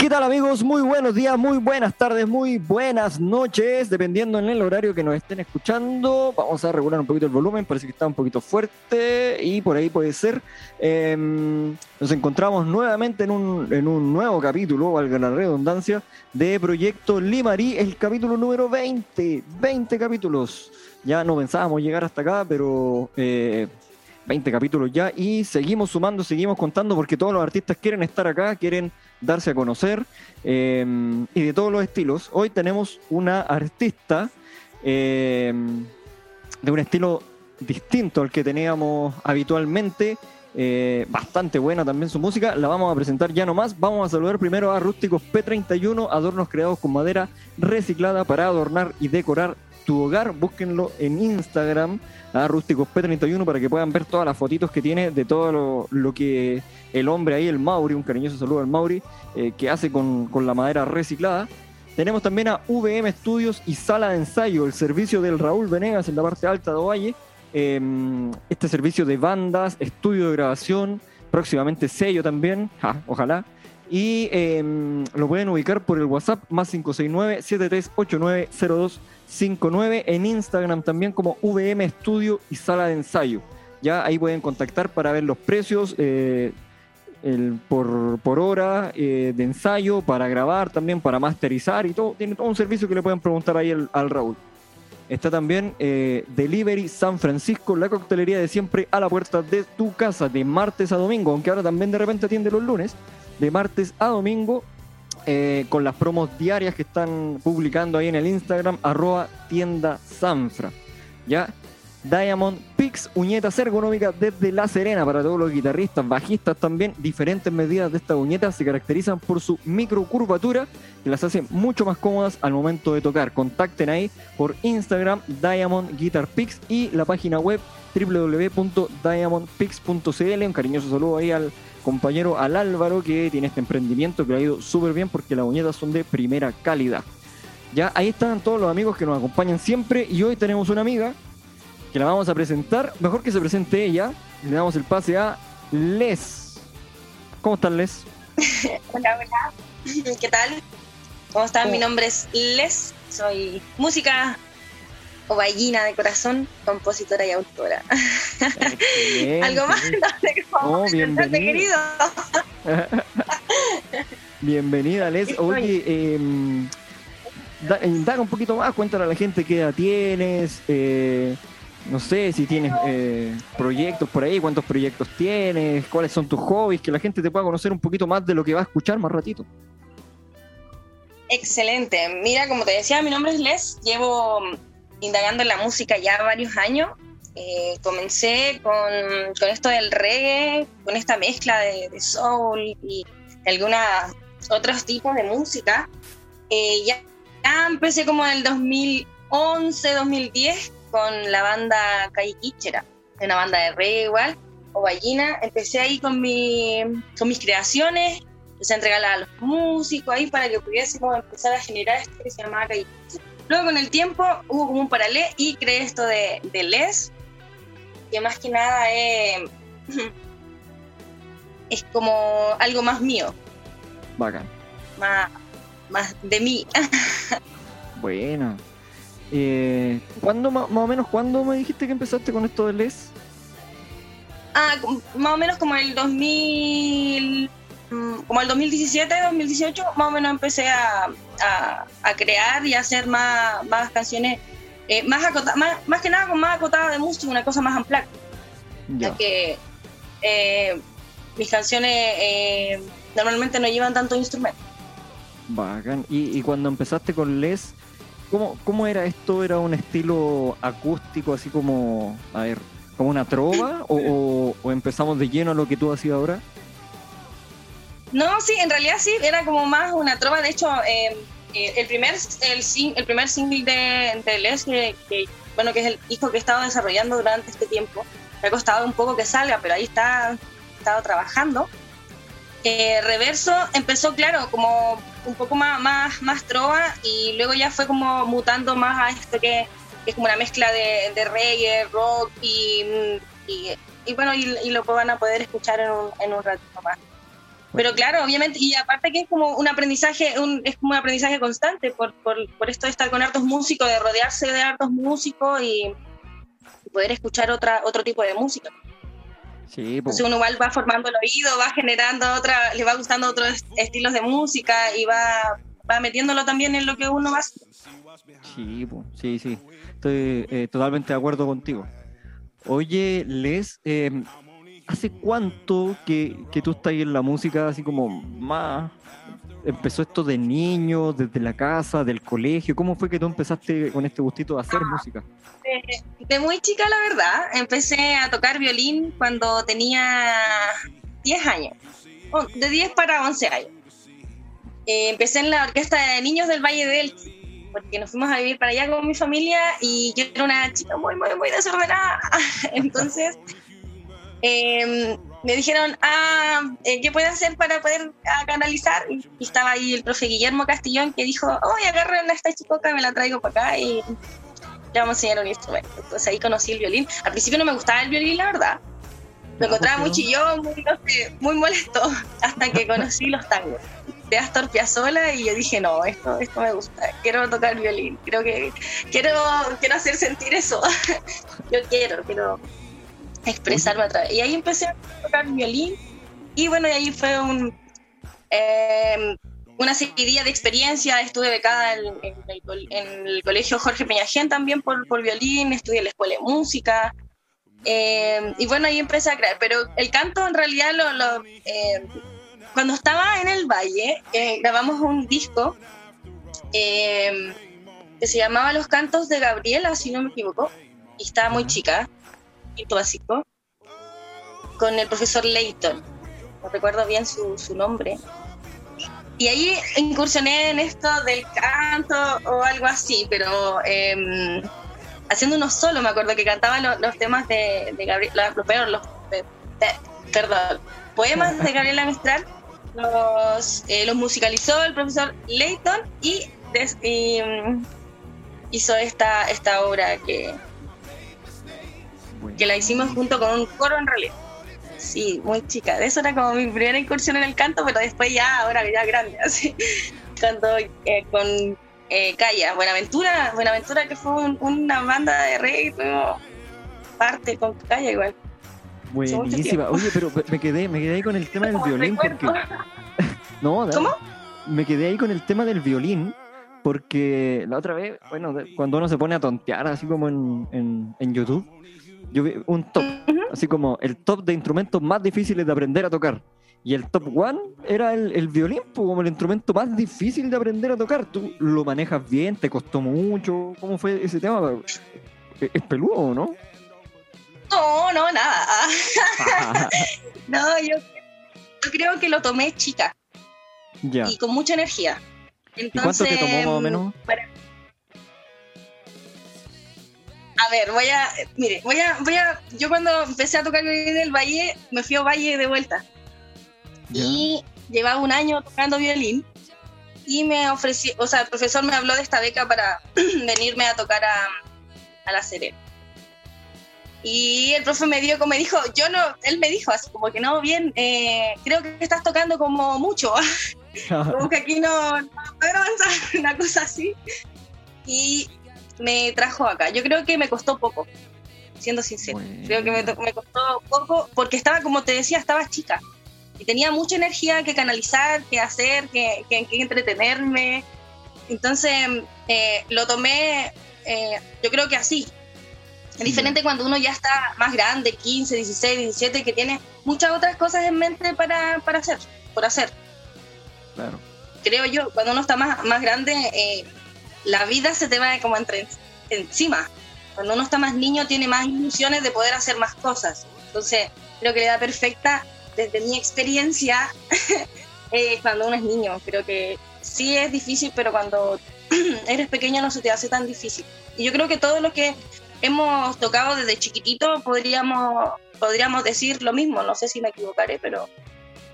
¿Qué tal amigos? Muy buenos días, muy buenas tardes, muy buenas noches, dependiendo en el horario que nos estén escuchando. Vamos a regular un poquito el volumen, parece que está un poquito fuerte y por ahí puede ser. Em, nos encontramos nuevamente en un, en un nuevo capítulo, valga la redundancia, de Proyecto Limarí, el capítulo número 20. 20 capítulos. Ya no pensábamos llegar hasta acá, pero... Eh, 20 capítulos ya y seguimos sumando, seguimos contando porque todos los artistas quieren estar acá, quieren darse a conocer eh, y de todos los estilos. Hoy tenemos una artista eh, de un estilo distinto al que teníamos habitualmente. Eh, bastante buena también su música, la vamos a presentar ya nomás. Vamos a saludar primero a Rústicos P31, adornos creados con madera reciclada para adornar y decorar tu hogar. Búsquenlo en Instagram a Rústicos P31 para que puedan ver todas las fotitos que tiene de todo lo, que el hombre ahí, el Mauri, un cariñoso saludo al Mauri, eh, que hace con, la madera reciclada. Tenemos también a VM Studios y Sala de Ensayo, el servicio del Raúl Venegas en la parte alta de Ovalle. Em, este servicio de bandas, estudio de grabación, próximamente sello también, ojalá. Y em, lo pueden ubicar por el WhatsApp más 569-738902 59 en Instagram también como VM Estudio y Sala de Ensayo. Ya ahí pueden contactar para ver los precios eh, por, hora eh, de ensayo, para grabar también, para masterizar y todo. Tiene todo un servicio que le pueden preguntar ahí al, Raúl. Está también eh, Delivery San Francisco, la coctelería de siempre a la puerta de tu casa, de martes a domingo, aunque ahora también de repente atiende los lunes, de martes a domingo eh, con las promos diarias que están publicando ahí en el Instagram, arroba tienda Sanfra. ¿Ya? Diamond Pix, uñetas ergonómicas desde La Serena para todos los guitarristas, bajistas también. Diferentes medidas de estas uñetas se caracterizan por su microcurvatura que las hace mucho más cómodas al momento de tocar. Contacten ahí por Instagram Diamond Guitar Pix y la página web www.diamondpix.cl. Un cariñoso saludo ahí al compañero al Álvaro que tiene este emprendimiento que le ha ido súper bien porque las uñetas son de primera calidad. Ya ahí están todos los amigos que nos acompañan siempre y hoy tenemos una amiga que la vamos a presentar. Mejor que se presente ella. Le damos el pase a Les. ¿Cómo estás, Les? hola, hola. ¿Qué tal? ¿Cómo están? Mi nombre es Les. Soy música o ballina de corazón, compositora y autora. Algo más, no sé cómo oh, bienvenida. querido. bienvenida, Les. Oye, em, eh, da, un poquito más, cuéntale a la gente qué edad tienes, eh, no sé si tienes eh, proyectos por ahí, cuántos proyectos tienes, cuáles son tus hobbies, que la gente te pueda conocer un poquito más de lo que va a escuchar más ratito. Excelente. Mira, como te decía, mi nombre es Les, llevo indagando en la música ya varios años. Eh, comencé con, con, esto del reggae, con esta mezcla de, soul y algunos otros tipos de música. Eh, ya, empecé como en el 2011, 2010 con la banda Calle Quichera, una banda de reggae igual, o ballina. Empecé ahí con, mi, con mis creaciones, empecé a entregarlas a los músicos ahí para que pudiésemos empezar a generar esto que se llamaba Calle Quichera. Luego con el tiempo hubo como un paralelo y creé esto de, Les, que más que nada es, es como algo más mío. Bacán. Más, más de mí. bueno. Eh, ¿cuándo, más o menos, cuándo me dijiste que empezaste con esto de Les? Ah, más o menos como el 2000 Mm, como el 2017, 2018, más o menos empecé a, a, crear y a hacer más, más canciones, eh, más, más, más, que nada con más acotada de música, una cosa más amplia. Ya que eh, mis canciones eh, normalmente no llevan tanto instrumento. Bacán. ¿Y, ¿Y, cuando empezaste con Les, ¿cómo, ¿cómo era esto? ¿Era un estilo acústico, así como, a ver, como una trova? o, o empezamos de lleno a lo que tú hacías ahora? No, sí, en realidad sí, era como más una trova. De hecho, em, eh, el, primer, el, primer single de, de Les, que, bueno, que es el disco que he estado desarrollando durante este tiempo, me ha costado un poco que salga, pero ahí está, he estado trabajando. Eh, Reverso empezó, claro, como un poco más, más, trova y luego ya fue como mutando más a esto que, es como una mezcla de, de reggae, rock y, y, bueno, y, lo van a poder escuchar en un, en un ratito más. Pero claro, obviamente, y aparte que es como un aprendizaje, un, es como un aprendizaje constante por, por, por, esto de estar con hartos músicos, de rodearse de hartos músicos y poder escuchar otra, otro tipo de música. Sí, pues. Entonces uno igual va formando el oído, va generando otra, le va gustando otros estilos de música y va, va metiéndolo también en lo que uno va Sí, sí, sí. Estoy eh, totalmente de acuerdo contigo. Oye, Les, eh, ¿hace cuánto que, que tú estás en la música así como más empezó esto de niño, desde la casa, del colegio? ¿Cómo fue que tú empezaste con este gustito de hacer música? De, muy chica, la verdad. Empecé a tocar violín cuando tenía 10 años, de 10 para 11 años. Eh, empecé en la orquesta de niños del Valle del porque nos fuimos a vivir para allá con mi familia y yo era una chica muy, muy, muy desordenada. Entonces, eh, me dijeron, ah, eh, ¿qué puede hacer para poder ah, canalizar? Y estaba ahí el profe Guillermo Castillón que dijo, oh, agarren a esta chicoca, me la traigo para acá y le vamos a enseñar un instrumento. Entonces ahí conocí el violín. Al principio no me gustaba el violín, la verdad. Me encontraba muy chillón, muy, muy molesto, hasta que conocí los tangos de Astor Piazzolla y yo dije, no, esto, esto me gusta, quiero tocar violín, creo que quiero, quiero hacer sentir eso. yo quiero, quiero expresarme a través. Y ahí empecé a tocar violín y bueno, y ahí fue un, eh, una serie de experiencia. Estuve becada en, el, colegio Jorge Peñagén también por, por violín, estudié en la escuela de música. Eh, y bueno, ahí empecé a crear, pero el canto en realidad lo... Eh, cuando estaba en el valle, grabamos un disco que se llamaba Los Cantos de Gabriela, si no me equivoco, y estaba muy chica básico, con el profesor Leighton, no recuerdo bien su, su nombre. Y ahí incursioné en esto del canto o algo así, pero eh, haciendo uno solo, me acuerdo que cantaba los temas de, de Gabriel, los, los, perdón, poemas de Gabriela Mistral, los, eh, los musicalizó el profesor Leighton y, y mm, hizo esta, esta obra que, que la hicimos junto con un coro en realidad. Sí, muy chica. Eso era como mi primera incursión en el canto, pero después ya, ahora ya grande, así. Canto eh, con eh, Calla, Buenaventura, Buenaventura que fue una banda de reggae, pero parte con Calla igual. Buenísima. Oye, pero me quedé, me quedé ahí con el tema del violín porque. no, ¿Cómo? Me quedé ahí con el tema del violín porque la otra vez, bueno, cuando uno se pone a tontear así como en, en, en YouTube, yo vi un top, así como el top de instrumentos más difíciles de aprender a tocar. Y el top one era el, el violín, como el instrumento más difícil de aprender a tocar. ¿Tú lo manejas bien? ¿Te costó mucho? ¿Cómo fue ese tema? ¿Es peludo no? No, no, nada. no, yo, creo que lo tomé chica. Ya. Y con mucha energía. ¿Y cuánto te tomó más o menos? A ver, voy a, mire, voy a, voy a, yo cuando empecé a tocar violín en el Valle, me fui a Valle de vuelta. Y llevaba un año tocando violín y me ofrecí, o sea, el profesor me habló de esta beca para venirme a tocar a, a La Serena. Y el profe me dio como me dijo, yo no, él me dijo así como que no, bien, eh, creo que estás tocando como mucho, como que aquí no, no avanzar, una cosa así. Y me trajo acá. Yo creo que me costó poco, siendo sincero. Creo que me, me, costó poco porque estaba, como te decía, estaba chica. Y tenía mucha energía que canalizar, que hacer, que, que, entretenerme. Entonces eh, lo tomé, eh, yo creo que así. Es diferente cuando uno ya está más grande, 15, 16, 17, que tiene muchas otras cosas en mente para, para hacer, por hacer. Claro. Creo yo, cuando uno está más, más grande, eh, la vida se te va como entre, encima. Cuando uno está más niño tiene más ilusiones de poder hacer más cosas. Entonces, creo que le da perfecta, desde mi experiencia, eh, cuando uno es niño. Creo que sí es difícil, pero cuando eres pequeño no se te hace tan difícil. Y yo creo que todo lo que hemos tocado desde chiquitito podríamos, podríamos decir lo mismo. No sé si me equivocaré, pero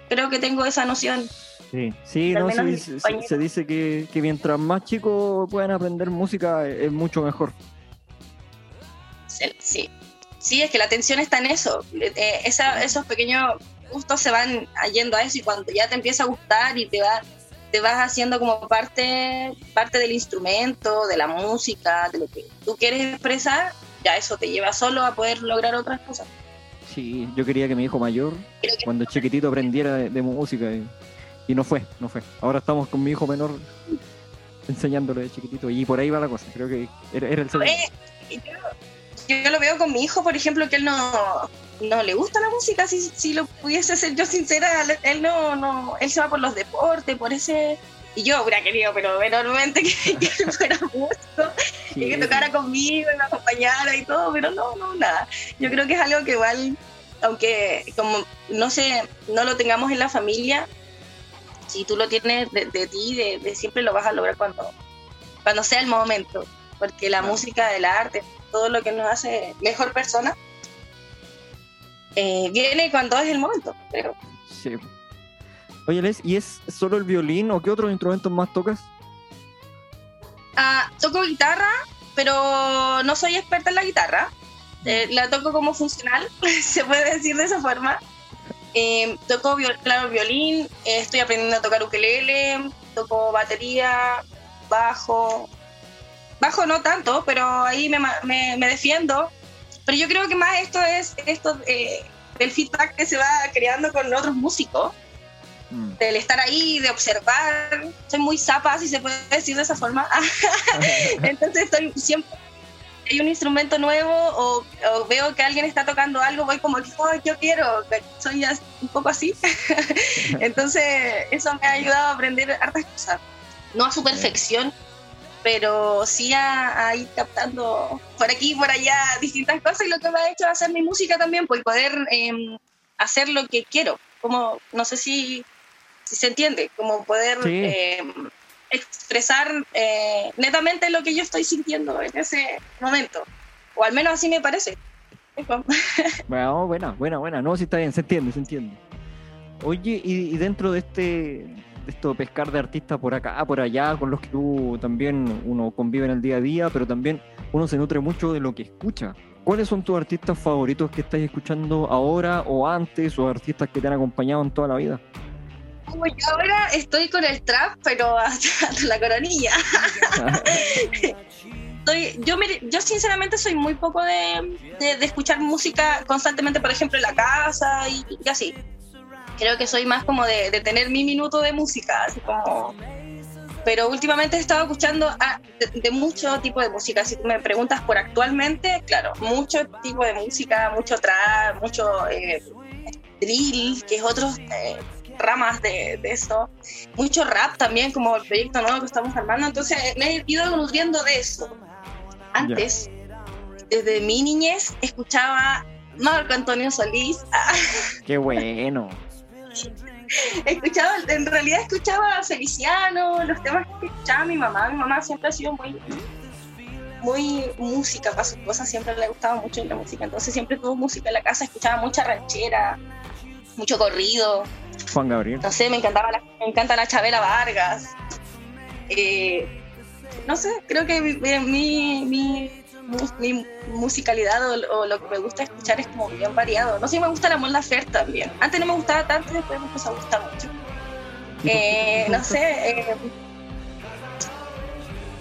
creo que tengo esa noción. Sí, sí no, se, dice, se, dice que, que, mientras más chicos puedan aprender música es mucho mejor. Sí, sí, es que la atención está en eso. Eh, esos pequeños gustos se van yendo a eso y cuando ya te empieza a gustar y te va te vas haciendo como parte parte del instrumento, de la música, de lo que tú quieres expresar, ya eso te lleva solo a poder lograr otras cosas. Sí, yo quería que mi hijo mayor, cuando chiquitito, aprendiera de, música y, no fue, no fue. Ahora estamos con mi hijo menor enseñándole de chiquitito y por ahí va la cosa. Creo que era, el segundo. yo, lo veo con mi hijo, por ejemplo, que él no, no le gusta la música. Si, si lo pudiese ser yo sincera, él no, no, él se va por los deportes, por ese y yo hubiera querido, pero enormemente que, que él fuera músico y que tocara conmigo y me acompañara y todo, pero no, no, nada. Yo creo que es algo que igual, aunque como no sé, no lo tengamos en la familia, si tú lo tienes de, ti, de, siempre lo vas a lograr cuando, cuando sea el momento, porque la música, el arte, todo lo que nos hace mejor persona, eh, viene cuando es el momento, pero... Sí. Oye, Les, ¿y es solo el violín o qué otros instrumentos más tocas? Ah, toco guitarra, pero no soy experta en la guitarra. Eh, la toco como funcional, se puede decir de esa forma. Eh, toco claro, violín, eh, estoy aprendiendo a tocar ukelele, toco batería, bajo. Bajo no tanto, pero ahí me, me, me defiendo. Pero yo creo que más esto es esto del feedback que se va creando con otros músicos Mm. del estar ahí, de observar. Soy muy zapa, si se puede decir de esa forma. Entonces estoy siempre hay un instrumento nuevo o, veo que alguien está tocando algo, voy como que yo quiero, soy ya un poco así. Entonces eso me ha ayudado a aprender hartas cosas. No a su perfección, pero sí a, ir captando por aquí y por allá distintas cosas y lo que me ha hecho hacer mi música también, pues poder em, hacer lo que quiero. Como, no sé si si se entiende, como poder eh, expresar eh, netamente lo que yo estoy sintiendo en ese momento, o al menos así me parece. bueno, buena, buena, buena, no, sí está bien, se entiende, se entiende. Oye, y, dentro de este de esto pescar de artistas por acá, por allá, con los que tú también uno convive en el día a día, pero también uno se nutre mucho de lo que escucha. ¿Cuáles son tus artistas favoritos que estáis escuchando ahora o antes, o artistas que te han acompañado en toda la vida? Como yo ahora estoy con el trap, pero hasta, la coronilla. yo, yo sinceramente soy muy poco de, escuchar música constantemente, por ejemplo, en la casa y, así. Creo que soy más como de, tener mi minuto de música, así como... Pero últimamente he estado escuchando de, mucho tipo de música. Si me preguntas por actualmente, claro, mucho tipo de música, mucho trap, mucho eh, drill, que es otro eh, ramas de, de eso. Mucho rap también, como el proyecto nuevo que estamos armando. Entonces me he ido nutriendo de eso. Antes, desde mi niñez, escuchaba Marco Antonio Solís. Qué bueno. escuchaba, en realidad escuchaba a Feliciano, los temas que escuchaba mi mamá. Mi mamá siempre ha sido muy muy música para sus cosas, siempre le gustaba mucho la música, entonces siempre tuvo música en la casa, escuchaba mucha ranchera, mucho corrido, Juan Gabriel. No sé, me encantaba la, me encanta la Chabela Vargas. Eh, no sé, creo que mi, mi, mi, musicalidad o, lo que me gusta escuchar es como bien variado. No sé, me gusta la Mon Laferte también. Antes no me gustaba tanto, después me empezó a gustar mucho. Eh, no sé, eh,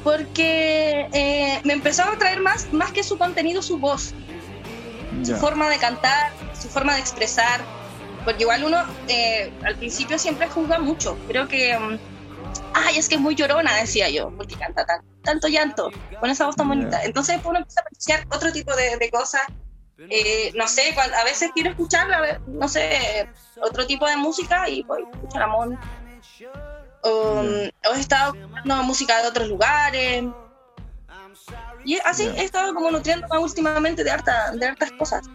porque me empezó a atraer más, más que su contenido, su voz, su forma de cantar, su forma de expresar porque igual uno eh, al principio siempre juzga mucho. Creo que, mm, ay, es que es muy llorona, decía yo, porque canta tanto llanto, con esa voz tan bonita. Entonces uno empieza a apreciar otro tipo de, cosas. Eh, no sé, a veces quiero escuchar, no sé, otro tipo de música y voy a escuchar a mm, O, he estado escuchando música de otros lugares. Y así he estado como nutriendo últimamente de, harta, de hartas cosas.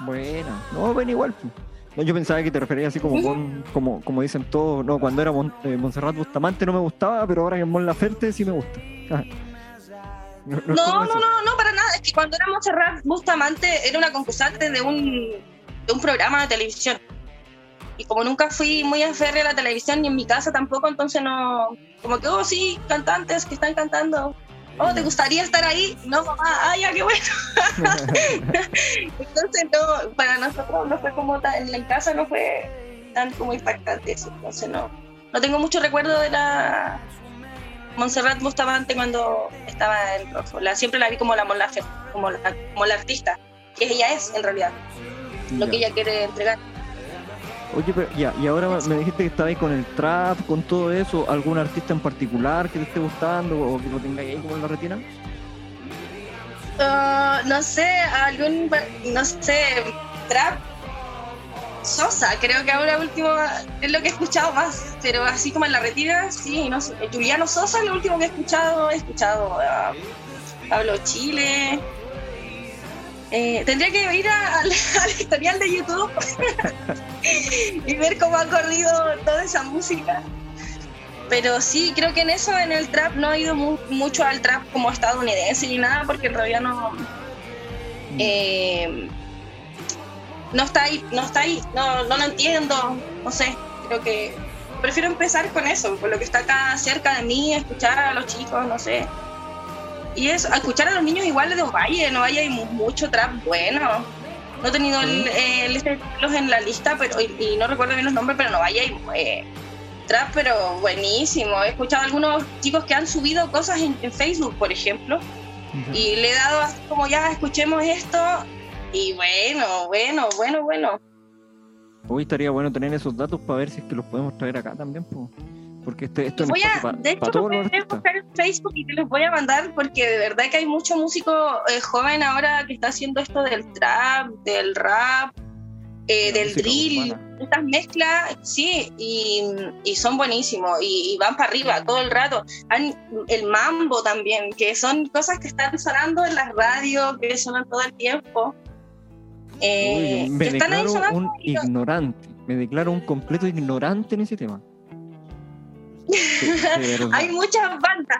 Bueno, no, ven igual. Pues yo pensaba que te referías así como como, como dicen todos, no, cuando era eh, Montserrat Bustamante no me gustaba, pero ahora que es Mon Laferte sí me gusta. no, no, no, no, para nada. Es que cuando era Montserrat Bustamante era una concursante de un, de un programa de televisión. Y como nunca fui muy férrea a la televisión ni en mi casa tampoco, entonces no. Como que, oh, sí, cantantes que están cantando. Oh, ¿te gustaría estar ahí? No, mamá, ah, ya, qué bueno. entonces, no, para nosotros no fue como tan, en casa no fue tan como impactante eso, entonces no, no tengo mucho recuerdo de la Montserrat Bustamante cuando estaba en Rojo. La, siempre la vi como la, como la, como la artista, que ella es en realidad, lo que ella quiere entregar. Oye, pero ya, y ahora me dijiste que estaba ahí con el trap, con todo eso, ¿algún artista en particular que te esté gustando o que lo tengáis ahí como en la retina? Uh, no sé, algún, no sé, trap. Sosa, creo que ahora último es lo que he escuchado más, pero así como en la retina, sí, no sé. Juliano Sosa es lo último que he escuchado, he escuchado a Pablo Chile, eh, tendría que ir al historial de YouTube y ver cómo ha corrido toda esa música. Pero sí, creo que en eso, en el trap, no he ido mucho al trap como estadounidense ni nada, porque realidad no. Eh, no está ahí, no está ahí, no, no lo entiendo, no sé, creo que prefiero empezar con eso, con lo que está acá cerca de mí, escuchar a los chicos, no sé, y es escuchar a los niños igual de Ovalle, en Ovalle hay mucho trap bueno. No he tenido el, los en la lista, pero y, no recuerdo bien los nombres, pero no vaya hay eh, trap, pero buenísimo. He escuchado a algunos chicos que han subido cosas en, Facebook, por ejemplo, y le he dado así como ya escuchemos esto, y bueno, bueno, bueno, bueno. Hoy estaría bueno tener esos datos para ver si es que los podemos traer acá también. Pues. Porque este, esto voy a, de hecho, voy a buscar en Facebook y te los voy a mandar porque de verdad que hay mucho músico eh, joven ahora que está haciendo esto del trap, del rap, eh, del drill, estas mezclas, sí, y, y son buenísimos y, van para arriba todo el rato. el mambo también, que son cosas que están sonando en las radios, que suenan todo el tiempo. Eh, me declaro un ignorante, me declaro un completo ignorante en ese tema. Hay muchas bandas,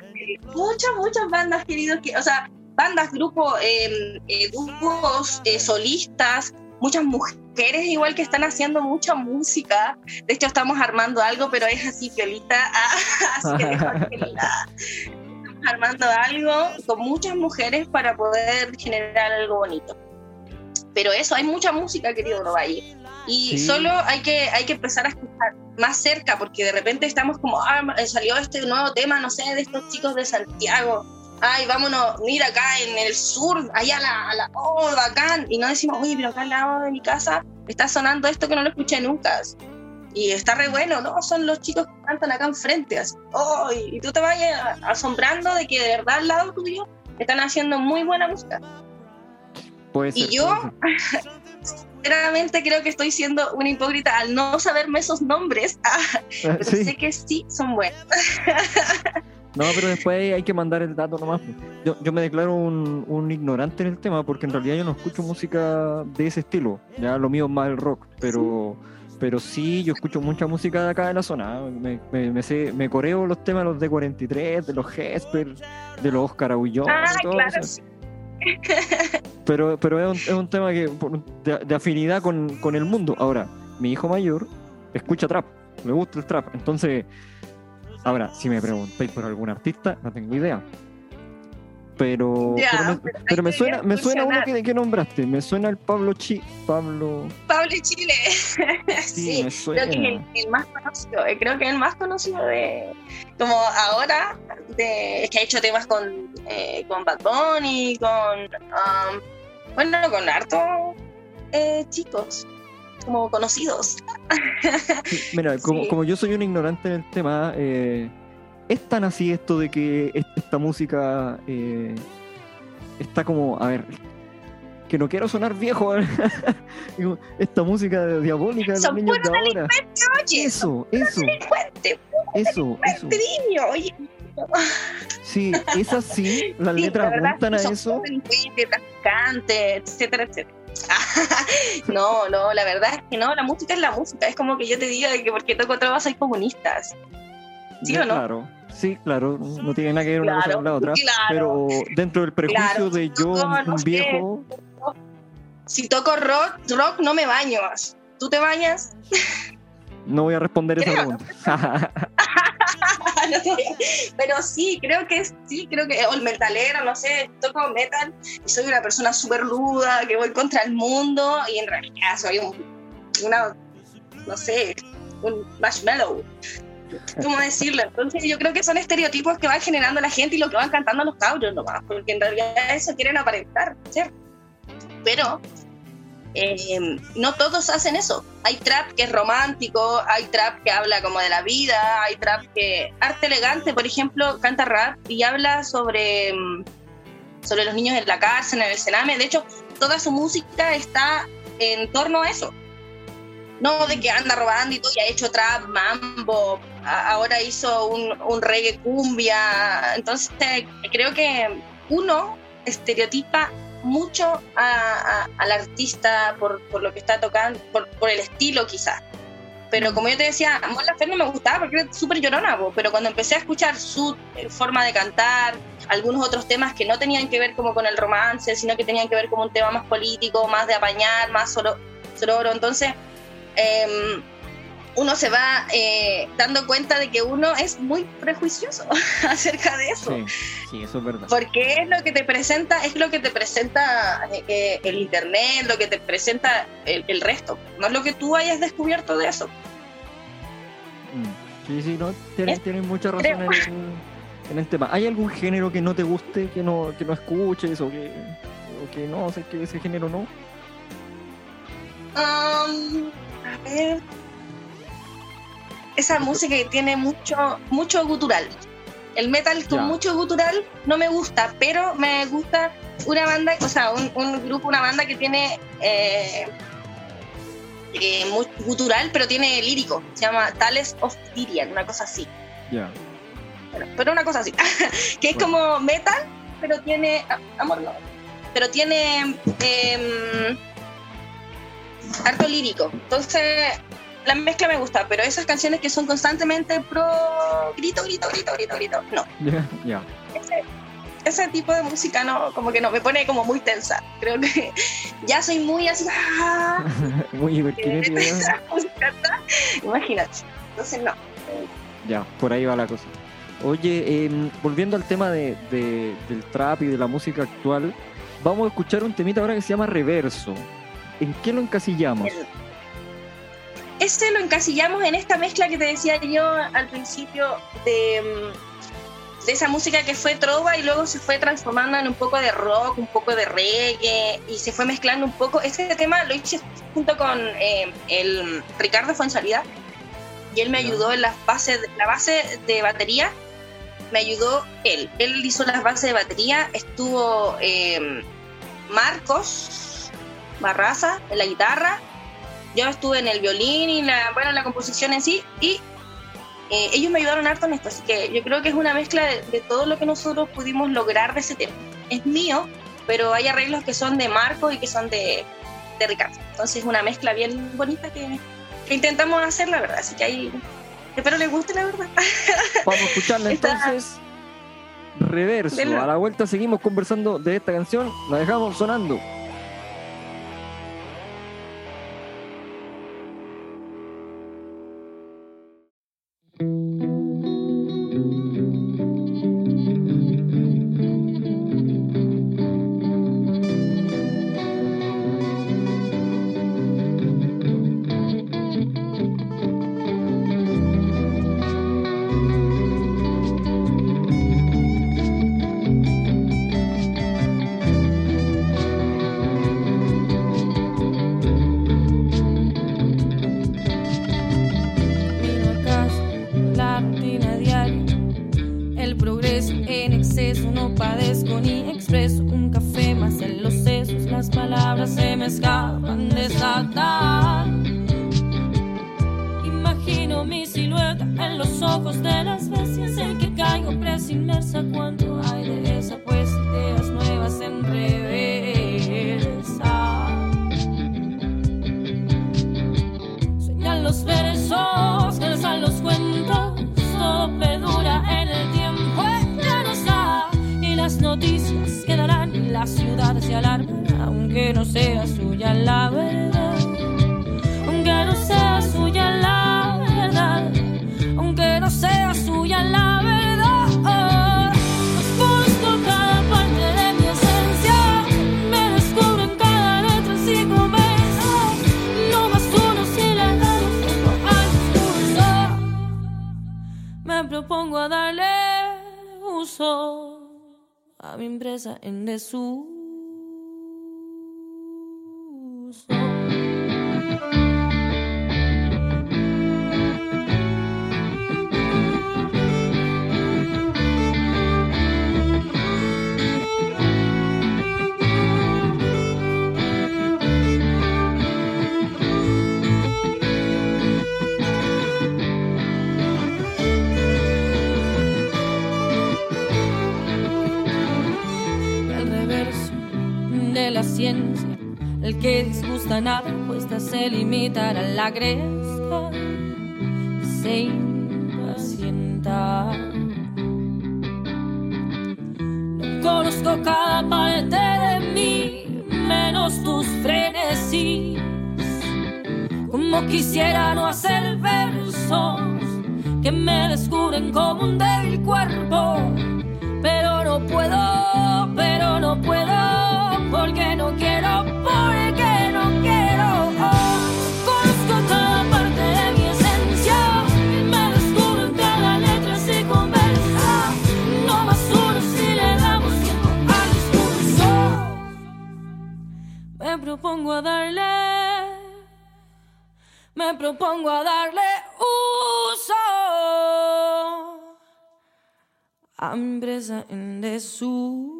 muchas, muchas bandas, queridos, que, o sea, bandas, grupos, em, eh, grupos eh, solistas, muchas mujeres igual que están haciendo mucha música. De hecho, estamos armando algo, pero es así, Piolita. así Estamos armando algo con muchas mujeres para poder generar algo bonito. Pero eso, hay mucha música, querido. Y solo hay que, hay que empezar a escuchar más cerca, porque de repente estamos como, ah, salió este nuevo tema, no sé, de estos chicos de Santiago. Ay, vámonos, mira acá en el sur, allá a la, a la oh, bacán. Y no decimos, oye, pero acá al lado de mi casa está sonando esto que no lo escuché nunca. Y está re bueno, ¿no? Son los chicos que cantan acá enfrente. Así. Oh, y tú te vayas asombrando de que de verdad al lado tuyo están haciendo muy buena música. Puede ser, y yo, sinceramente creo que estoy siendo una hipócrita al no saberme esos nombres, pero sé que sí son buenos. No, pero después hay que mandar el dato nomás. Yo, yo me declaro un, un, ignorante en el tema porque en realidad yo no escucho música de ese estilo. Ya lo mío es más el rock, pero sí, pero sí yo escucho mucha música de acá de la zona. Me, me, sé, me coreo los temas los de 43, de los Hesper, de los Oscar Aguillón. Ah, claro, sí. Pero, pero es, un, tema que de, afinidad con, con, el mundo. Ahora, mi hijo mayor escucha trap, le gusta el trap. Entonces, ahora, si me preguntáis por algún artista, no tengo idea. Pero, pero, me, suena, me suena uno que, que, nombraste, me suena el Pablo Chi, Pablo. Pablo Chile. Sí, me suena. creo que es el, más conocido, eh, creo que es el más conocido de como ahora, de, que ha hecho temas con, eh, con Bad Bunny, con um, bueno, con harto eh, chicos como conocidos. mira, como, como, yo soy un ignorante en el tema, eh, es tan así esto de que esta música eh, está como, a ver, que no quiero sonar viejo, esta música diabólica de los niños de ahora. eso, eso, eso, eso. Oye. Sí, es así, las letras apuntan a eso. etcétera, etcétera. no, no, la verdad es que no, la música es la música. Es como que yo te diga que porque toco trabas hay comunistas. ¿Sí o no? Claro. Sí, claro, no tiene nada que ver una cosa con la otra. Pero dentro del prejuicio de yo, un viejo. Si toco rock, rock no me baño. ¿Tú te bañas? No voy a responder esa pregunta. pero sí, creo que sí, creo que, o el metalero, no sé, toco metal y soy una persona súper ruda, que voy contra el mundo y en realidad soy un, una, no sé, un marshmallow. ¿Cómo decirlo? Entonces yo creo que son estereotipos que van generando la gente y lo que van cantando los cabros nomás, porque en realidad eso quieren aparentar, ¿cierto? Pero eh, no todos hacen eso. Hay trap que es romántico, hay trap que habla como de la vida, hay trap que... Arte Elegante, por ejemplo, canta rap y habla sobre, mm, sobre los niños en la cárcel, en el cename. De hecho, toda su música está en torno a eso. No de que anda robando y todo, y ha hecho trap, mambo, ahora hizo un, un reggae cumbia. Entonces, creo que uno estereotipa mucho al artista por, lo que está tocando, por, el estilo quizás. Pero como yo te decía, Mon Laferte no me gustaba porque era súper llorona, pero cuando empecé a escuchar su eh, forma de cantar, algunos otros temas que no tenían que ver como con el romance, sino que tenían que ver como un tema más político, más de apañar, más solo, solo entonces em, uno se va eh, dando cuenta de que uno es muy prejuicioso acerca de eso. Sí, eso es verdad. Porque es lo que te presenta, es lo que te presenta eh, el internet, lo que te presenta el, resto, no es lo que tú hayas descubierto de eso. Mm. Sí, sí, no, tienes, mucha razón en el, tema. ¿Hay algún género que no te guste, que no, que no escuches o que, o que no, sé que ese género no? Um, a ver, esa música que tiene mucho, mucho gutural. El metal con mucho gutural no me gusta, pero me gusta una banda, o sea, un, grupo, una banda que tiene eh, eh, gutural, pero tiene lírico. Se llama Tales of Tyrian, una cosa así. Ya. pero una cosa así. que es como metal, pero tiene. Ah, amor, no. Pero tiene. Eh, harto lírico. Entonces, la mezcla me gusta, pero esas canciones que son constantemente pro grito, grito, grito, grito, grito, no. Ese, tipo de música no, como que no, me pone como muy tensa. Creo que ya soy muy así. ¡ah! muy. Imagínate. Entonces no. Ya, por ahí va la cosa. Oye, em, volviendo al tema de, del trap y de la música actual, vamos a escuchar un temita ahora que se llama Reverso. ¿En qué lo encasillamos? Ese lo encasillamos en esta mezcla que te decía yo al principio de, mm, de, esa música que fue trova y luego se fue transformando en un poco de rock, un poco de reggae y se fue mezclando un poco. Este tema lo hice junto con eh, el Ricardo Fuensalida y él me ayudó en las bases, la base de batería. Me ayudó él. Él hizo las bases de batería. Estuvo eh, Marcos Barraza en la guitarra yo estuve en el violín y la, bueno, la composición en sí, y eh, ellos me ayudaron harto en esto, así que yo creo que es una mezcla de, todo lo que nosotros pudimos lograr de ese tema. Es mío, pero hay arreglos que son de Marco y que son de, de Ricardo. Entonces es una mezcla bien bonita que, intentamos hacer, la verdad, así que ahí espero les guste, la verdad. Vamos a escucharla entonces. Reverso. A la vuelta seguimos conversando de esta canción. La dejamos sonando. En desuso. Nada, cuesta se limitar a la gresca, se impacienta. No conozco cada parte de mí, menos tus frenesís. Como quisiera no hacer versos que me descubren como un débil cuerpo, pero no puedo, pero no puedo porque no quiero, propongo a darle, me propongo a darle uso a mi empresa en desuso.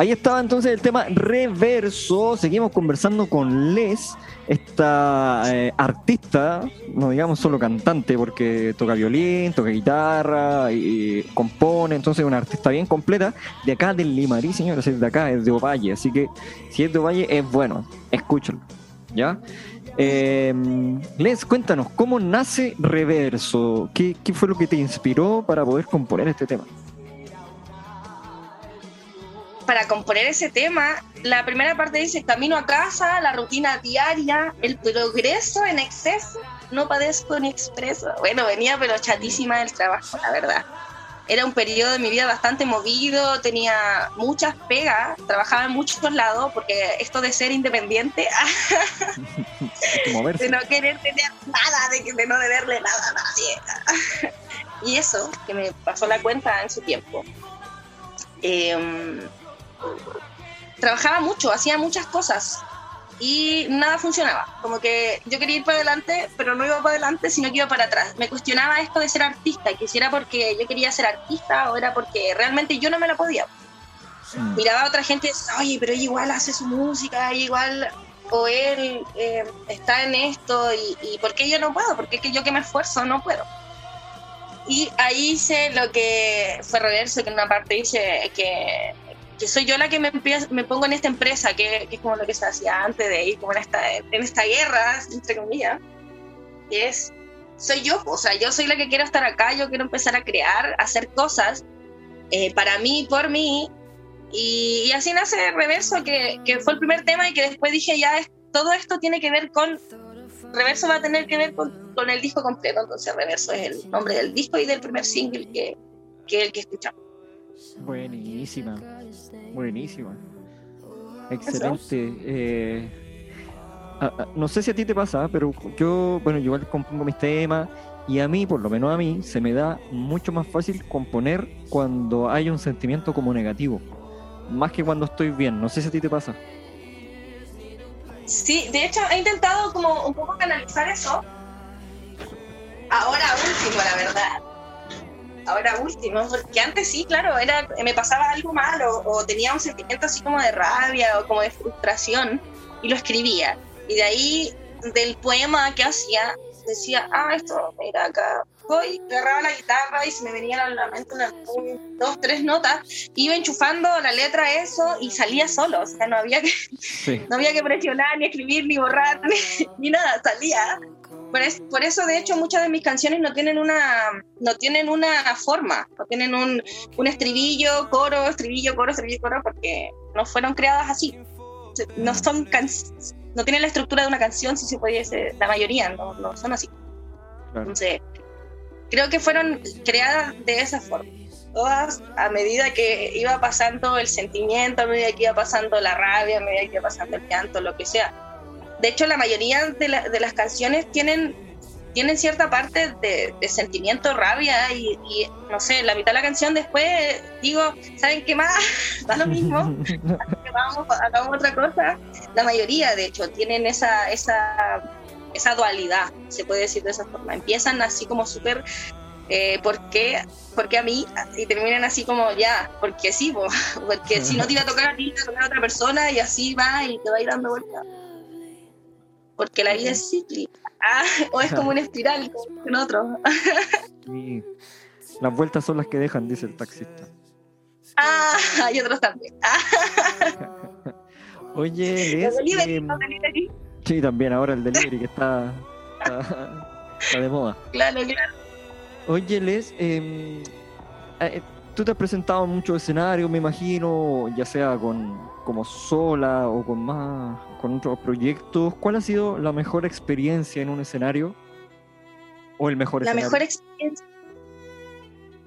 Ahí estaba entonces el tema reverso. Seguimos conversando con Les, esta eh, artista, no digamos solo cantante, porque toca violín, toca guitarra, y, compone, entonces es una artista bien completa. De acá del Limarí, señores, es de acá, es de Ovalle. Así que si es de Ovalle, es bueno, escúchalo. ¿Ya? Eh, Les, cuéntanos, ¿cómo nace Reverso? ¿Qué fue lo que te inspiró para poder componer este tema? Para componer ese tema, la primera parte dice camino a casa, la rutina diaria, el progreso en exceso, no padezco ni expreso. Bueno, venía pero chatísima del trabajo, la verdad. Era un periodo de mi vida bastante movido, tenía muchas pegas, trabajaba en muchos lados, porque esto de ser independiente, de no querer tener nada, de, de no deberle nada a nadie. y eso, que me pasó la cuenta en su tiempo. Eh, trabajaba mucho, hacía muchas cosas y nada funcionaba. Como que yo quería ir para adelante, pero no iba para adelante, sino que iba para atrás. Me cuestionaba esto de ser artista, que si era porque yo quería ser artista o era porque realmente yo no me la podía. Miraba a otra gente y decía, oye, pero igual hace su música, igual, o él eh, está en esto, y, y ¿por qué yo no puedo? Porque que yo que me esfuerzo no puedo. Y ahí hice lo que fue reverso, que en una parte dice que que soy yo la que me, me pongo en esta empresa, que, es como lo que se hacía antes de ir como en esta, en esta guerra, entre comillas, que es, soy yo, o sea, yo soy la que quiero estar acá, yo quiero empezar a crear, a hacer cosas eh, para mí, por mí, y, así nace Reverso, que, que, fue el primer tema y que después dije, ya, es, todo esto tiene que ver con, Reverso va a tener que ver con, con el disco completo, entonces Reverso es el nombre del disco y del primer single que, que que escuchamos. Buenísima, buenísima. Excelente. Eh, no sé si a ti te pasa, pero yo, bueno, yo igual compongo mis temas y a mí, por lo menos a mí, se me da mucho más fácil componer cuando hay un sentimiento como negativo, más que cuando estoy bien. No sé si a ti te pasa. Sí, de hecho he intentado como un poco canalizar eso. Ahora último, la verdad ahora último, porque antes sí, claro, era, me pasaba algo malo o tenía un sentimiento así como de rabia o como de frustración y lo escribía. Y de ahí, del poema que hacía, decía, ah, esto, mira acá, voy, agarraba la guitarra y se me venían a la mente unas dos, tres notas, iba enchufando la letra a eso y salía solo, o sea, no había que, no había que presionar, ni escribir, ni borrar, ni nada, salía. Por, eso, de hecho, muchas de mis canciones no tienen una, no tienen una forma, no tienen un, un estribillo, coro, estribillo, coro, estribillo, coro, porque no fueron creadas así. No son no tienen la estructura de una canción, si se pudiese, la mayoría no, no son así. Entonces, creo que fueron creadas de esa forma. todas a medida que iba pasando el sentimiento, a medida que iba pasando la rabia, a medida que iba pasando el llanto, lo que sea. De hecho, la mayoría de, de las canciones tienen, tienen cierta parte de, de sentimiento, rabia y, y, no sé, la mitad de la canción después digo, ¿saben qué más? Da lo mismo, vamos, hagamos otra cosa. La mayoría, de hecho, tienen esa, esa, esa dualidad, se puede decir de esa forma. Empiezan así como súper eh, ¿por, qué, ¿por, qué, a mí? Y terminan así como ya, porque sí, porque si no te iba a tocar a ti, te iba a tocar a otra persona y así va y te va a ir dando vueltas. Porque la vida es cíclica, ah, o es como una espiral, como en otro. sí. Las vueltas son las que dejan, dice el taxista. Ah, y otros también. Oye, Les, delivery, eh, Sí, también ahora el delivery que está, está, está de moda. Claro, claro. Oye, Les, eh, tú te has presentado en muchos escenarios, me imagino, ya sea con como sola o con más, con otros proyectos. ¿Cuál ha sido la mejor experiencia en un escenario? ¿O el mejor la escenario? La mejor experiencia.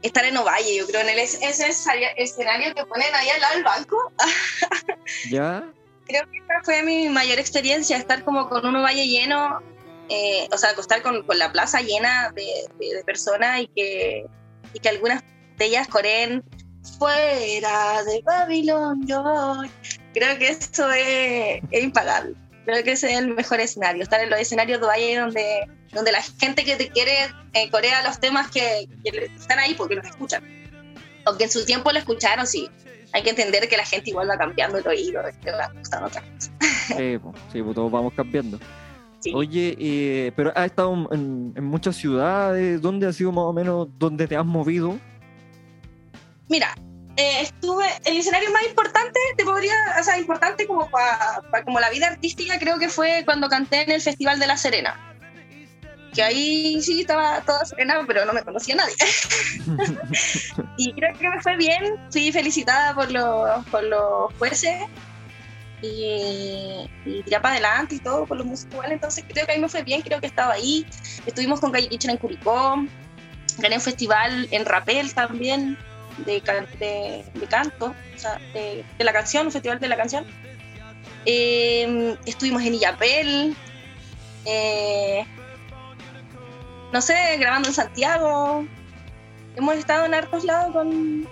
Estar en Ovalle, yo creo, en el, ese escenario que ponen ahí al lado del banco. ¿Ya? Creo que esa fue mi mayor experiencia, estar como con un Ovalle lleno, eh, o sea, acostar con, con, la plaza llena de, de, de, personas y que, y que algunas de ellas coreen fuera de Babilón yo voy. Creo que esto es, es, impagable. Creo que ese es el mejor escenario, estar en los escenarios de donde, donde la gente que te quiere eh, corea los temas que, que, están ahí porque los escuchan. Aunque en su tiempo lo escucharon, sí. Hay que entender que la gente igual va cambiando el oído, que va gustando otras cosas. Sí, pues, sí, pues todos vamos cambiando. Sí. Oye, eh, pero has estado en, en, muchas ciudades. ¿Dónde ha sido más o menos donde te has movido? Mira, eh, estuve. El escenario más importante, te podría. O sea, importante como para pa, como la vida artística, creo que fue cuando canté en el Festival de La Serena. Que ahí sí estaba toda serena, pero no me conocía nadie. y creo que me fue bien. Fui felicitada por los, por los jueces y, y ya para adelante y todo por los músicos. Entonces creo que ahí me fue bien, creo que estaba ahí. Estuvimos con Calle Kitchen en Curicó, gané un festival en Rapel también de, de, de canto, o sea, de, de, la canción, un festival de la canción. Eh, estuvimos en Illapel, eh, no sé, grabando en Santiago. Hemos estado en hartos lados con.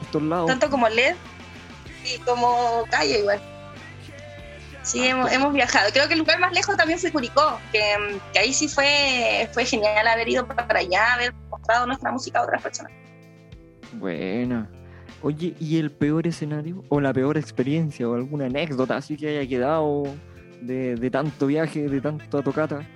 Hartos lados. Tanto como LED y como Calle igual. Sí, hemos, hemos, viajado. Creo que el lugar más lejos también fue Curicó, que, que, ahí sí fue, fue genial haber ido para allá, haber mostrado nuestra música a otras personas. Buena. Oye, ¿y el peor escenario? ¿O la peor experiencia? ¿O alguna anécdota así que haya quedado de, de tanto viaje, de tanta tocata?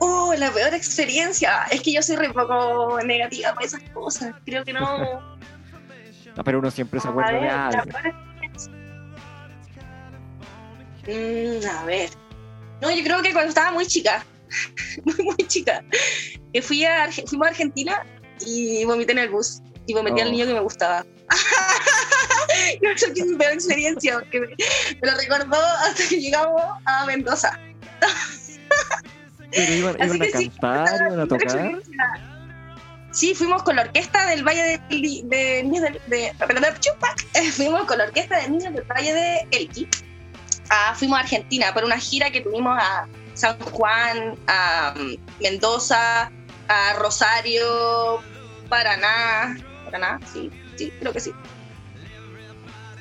Oh, la peor experiencia. Es que yo soy re poco negativa para esas cosas. Creo que no. no pero uno siempre se acuerda ver, de algo. Mm, a ver. No, yo creo que cuando estaba muy chica, muy, muy chica, que fui a, fuimos a Argentina y vomité en el bus y vomité oh. al niño que me gustaba. Yo creo que es mi peor experiencia, porque me, me, lo recordó hasta que llegamos a Mendoza. Pero iban, iban a sí, cantar, iban a tocar. Sí, fuimos con la orquesta del Valle de, de Niños de, de, de Chupac. Fuimos con la orquesta de Niños del Valle de Elqui. Ah, fuimos a Argentina por una gira que tuvimos a San Juan, a Mendoza, a Rosario, Paraná. Paraná, sí, sí, creo que sí.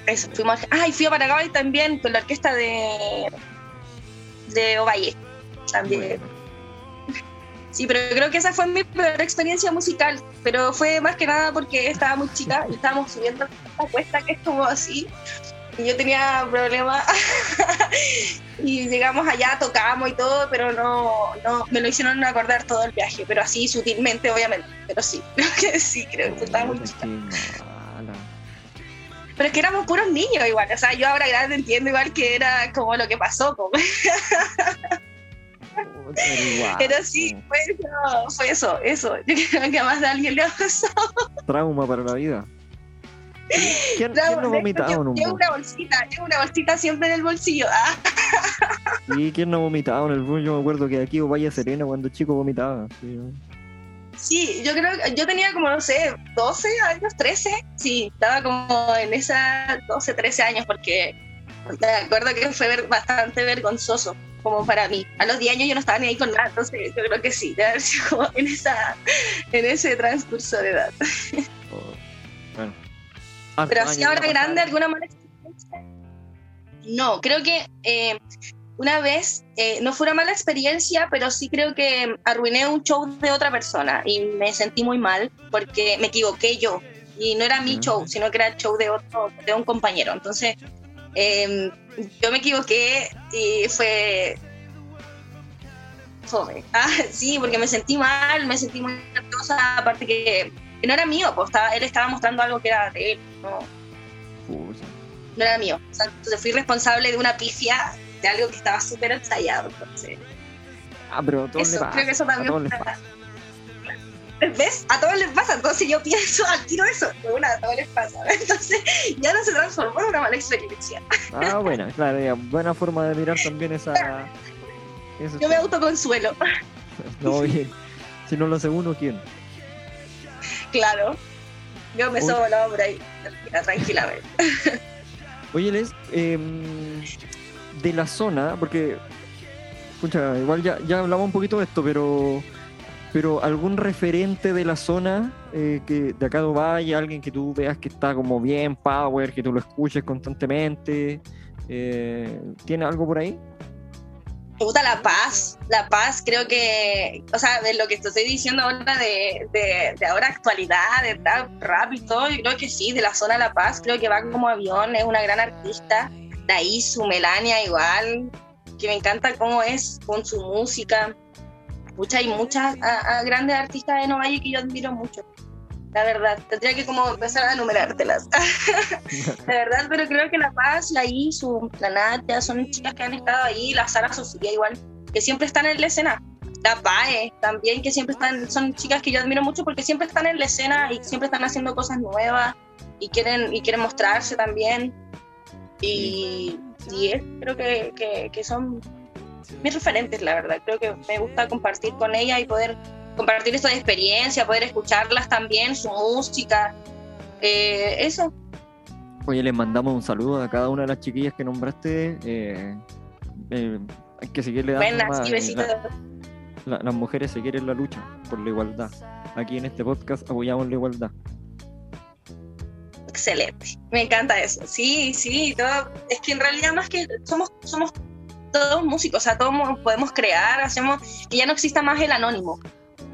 Eso, fuimos a, ah, y fui a Paraguay también con la orquesta de de Ovalle. También. Bueno. Sí, pero creo que esa fue mi peor experiencia musical, pero fue más que nada porque estaba muy chica y estábamos subiendo la cuesta que es como así. Yo tenía problemas y llegamos allá, tocamos y todo, pero no, no, me lo hicieron acordar todo el viaje, pero así sutilmente, obviamente, pero sí, creo que sí, creo que estaba muy chica. Pero es que éramos puros niños igual, o sea, yo ahora grande entiendo igual que era como lo que pasó. Como. Pero sí, fue eso, fue eso, eso. Yo creo que a más de alguien le ha pasado. Trauma para la vida. ¿Quién, no, ¿quién no ha vomitado en un Llevo una bolsita, llevo una bolsita siempre en el bolsillo. ¿Y quién no ha vomitado en el bus? Yo me acuerdo que aquí o Vaya Serena cuando chico vomitaba. Sí. Sí, yo creo que yo tenía como, no sé, 12 años, 13. Sí, estaba como en esa 12, 13 años porque me acuerdo que fue bastante vergonzoso como para mí. A los 10 años yo no estaba ni ahí con nada, entonces yo creo que sí, debe haber sido como en, esa, en ese transcurso de edad. Bueno. Pero así ahora grande. ¿alguna mala experiencia? No, creo que eh, una vez, eh, no fue una mala experiencia, pero sí creo que arruiné un show de otra persona y me sentí muy mal porque me equivoqué yo. Y no era mi Ya. show, sino que era el show de otro, de un compañero. Entonces, eh, yo me equivoqué y fue fome. Ah, sí, porque me sentí mal, me sentí muy nerviosa, aparte que, que no era mío, pues estaba, él estaba mostrando algo que era de él, no, no era mío. O sea, entonces fui responsable de una pifia, de algo que estaba súper ensayado. Entonces, Ah, pero a todos eso, creo que eso también. ¿Ves? A todos les pasa, entonces yo pienso al tiro eso, de una, a todos les pasa. Entonces ya no se transformó en una mala experiencia. Ah, buena, claro, ya, buena forma de mirar también esa. Yo me autoconsuelo, No, bien. Si no lo hace uno, ¿quién? Claro. Yo me sobo la obra tranquila, tranquilamente. Oye, Les, em, de la zona, porque, pucha, igual ya, ya hablamos un poquito de esto, pero, pero algún referente de la zona eh, que de acá de Valle, alguien que tú veas que está como bien power, que tú lo escuches constantemente, eh, ¿tiene algo por ahí? Gusta la paz, la paz creo que, o sea, de lo que te estoy diciendo ahora de, de, de ahora actualidad, de rap, y todo, yo creo que sí, de la zona La Paz, creo que va como avión, es una gran artista, de ahí su Melania igual, que me encanta cómo es con su música, Pucha, hay muchas a grandes artistas de Novalle que yo admiro mucho, la verdad, tendría que como empezar a enumerártelas. De verdad, pero creo que La Paz, la Isu, la Natia, son chicas que han estado ahí, la Sara Sofía igual, que siempre están en la escena. La Pae también, que siempre están, son chicas que yo admiro mucho porque siempre están en la escena y siempre están haciendo cosas nuevas y quieren, y quieren mostrarse también. Y, y es- creo que, que, que son mis referentes, la verdad. Creo que me gusta compartir con ellas y poder compartir esta experiencia, poder escucharlas también, su música. Eh, eso, Oye, les mandamos un saludo a cada una de las chiquillas que nombraste. eh, eh, hay que seguirle dando buenas, eh, besitos. la- la- las mujeres se quieren la lucha por la igualdad. Aquí en este podcast apoyamos la igualdad. Excelente, me encanta eso. Sí, sí, todo. Es que en realidad más que somos, somos todos músicos, o sea, todos mo- podemos crear, hacemos que ya no exista más el anónimo.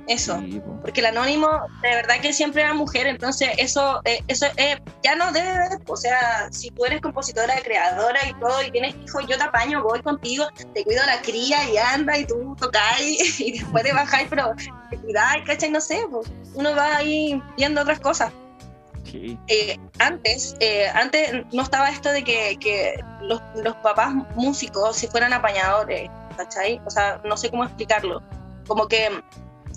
Eso. Sí, po. Porque el anónimo, de verdad que siempre era mujer, entonces eso, eh, eso eh, ya no debe o sea, si tú eres compositora, creadora y todo, y tienes hijos, yo te apaño, voy contigo, te cuido la cría y anda, y tú tocáis, y después de bajar, pero te cuidáis, ¿cachai? No sé, pues, uno va ahí viendo otras cosas Sí. eh, antes, eh, antes no estaba esto de que, que los, los papás músicos si fueran apañadores, ¿cachai? O sea, no sé cómo explicarlo. Como que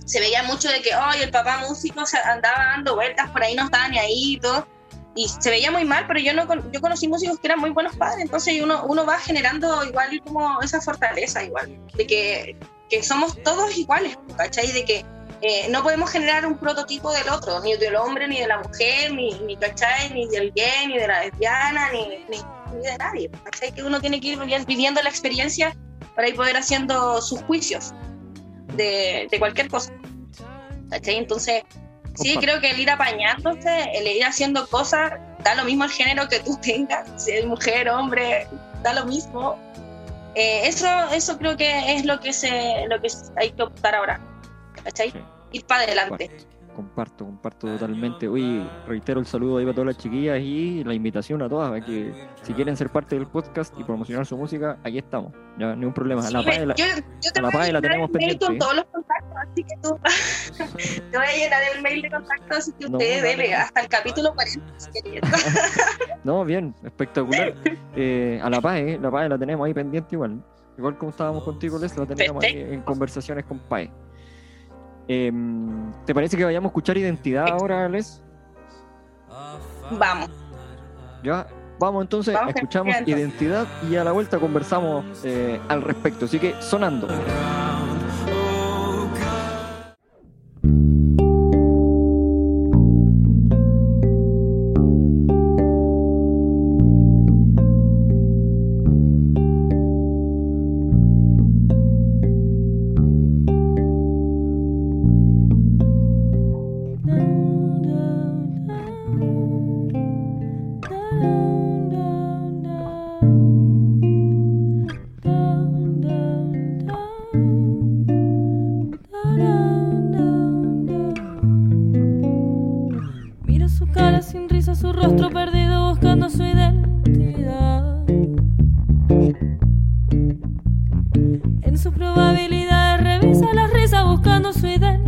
se veía mucho de que, ay, el papá músico se andaba dando vueltas por ahí, no estaba ni ahí y todo. Y se veía muy mal, pero yo no yo conocí músicos que eran muy buenos padres, entonces uno, uno va generando igual como esa fortaleza igual, de que, que somos todos iguales, ¿cachai? De que eh, no podemos generar un prototipo del otro, ni del hombre, ni de la mujer, ni, ni ¿cachai? Ni del gay, ni de la lesbiana, ni, ni, ni de nadie. ¿cachai? Que uno tiene que ir vivi- viviendo la experiencia para ir poder haciendo sus juicios de, de cualquier cosa. ¿cachai? Entonces, sí, creo que el ir apañándose, el ir haciendo cosas, da lo mismo el género que tú tengas, si es mujer, hombre, da lo mismo. Eh, eso, eso creo que es lo que, se, lo que hay que optar ahora. ¿cachai? Ir para adelante. Comparto, comparto totalmente. Oye, reitero el saludo ahí para todas las chiquillas y la invitación a todas, a que si quieren ser parte del podcast y promocionar su música, aquí estamos. Ya, ningún problema. A la Pae la- yo, yo te a la voy la tenemos pendiente, con ¿eh? todos los contactos, así que tú te voy a llenar el mail de contactos, así que No, usted dale. dele hasta el capítulo 40 si quiere. No, bien, espectacular. Eh, a la PAE, la PAE la tenemos ahí pendiente igual. Igual como estábamos contigo, Les, la teníamos ahí en conversaciones con PAE. Em, ¿Te parece que vayamos a escuchar identidad ahora, Les? Vamos. Ya, vamos entonces, Vamos escuchamos identidad, identidad y a la vuelta conversamos eh, al respecto. Así que sonando. su probabilidad. Revisa las risas buscando su identidad.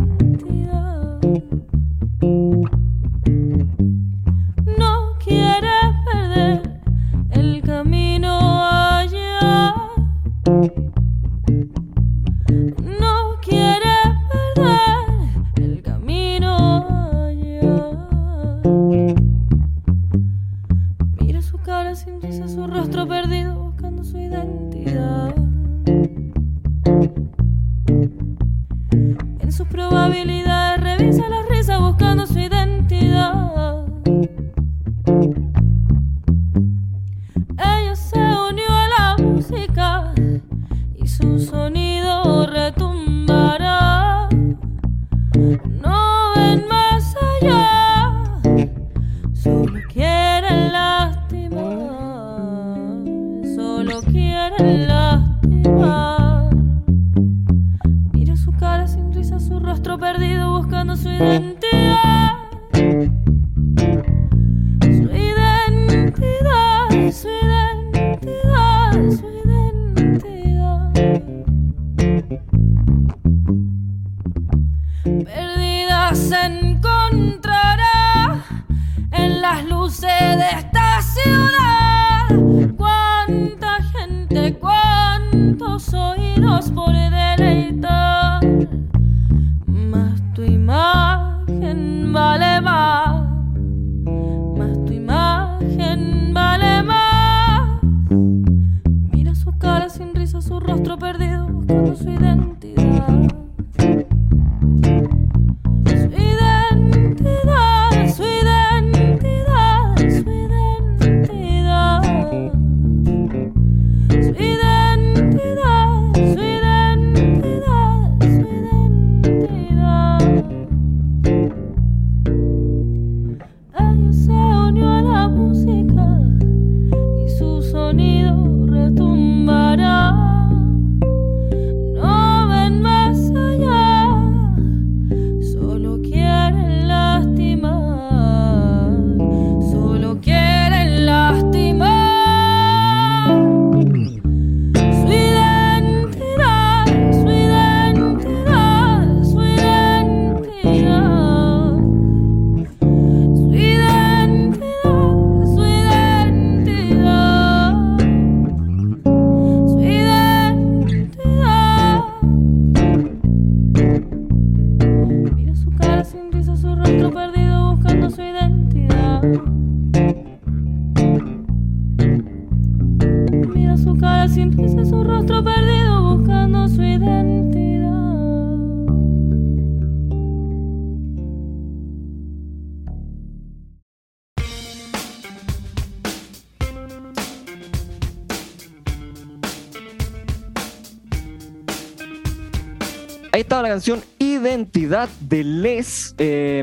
De Les, eh,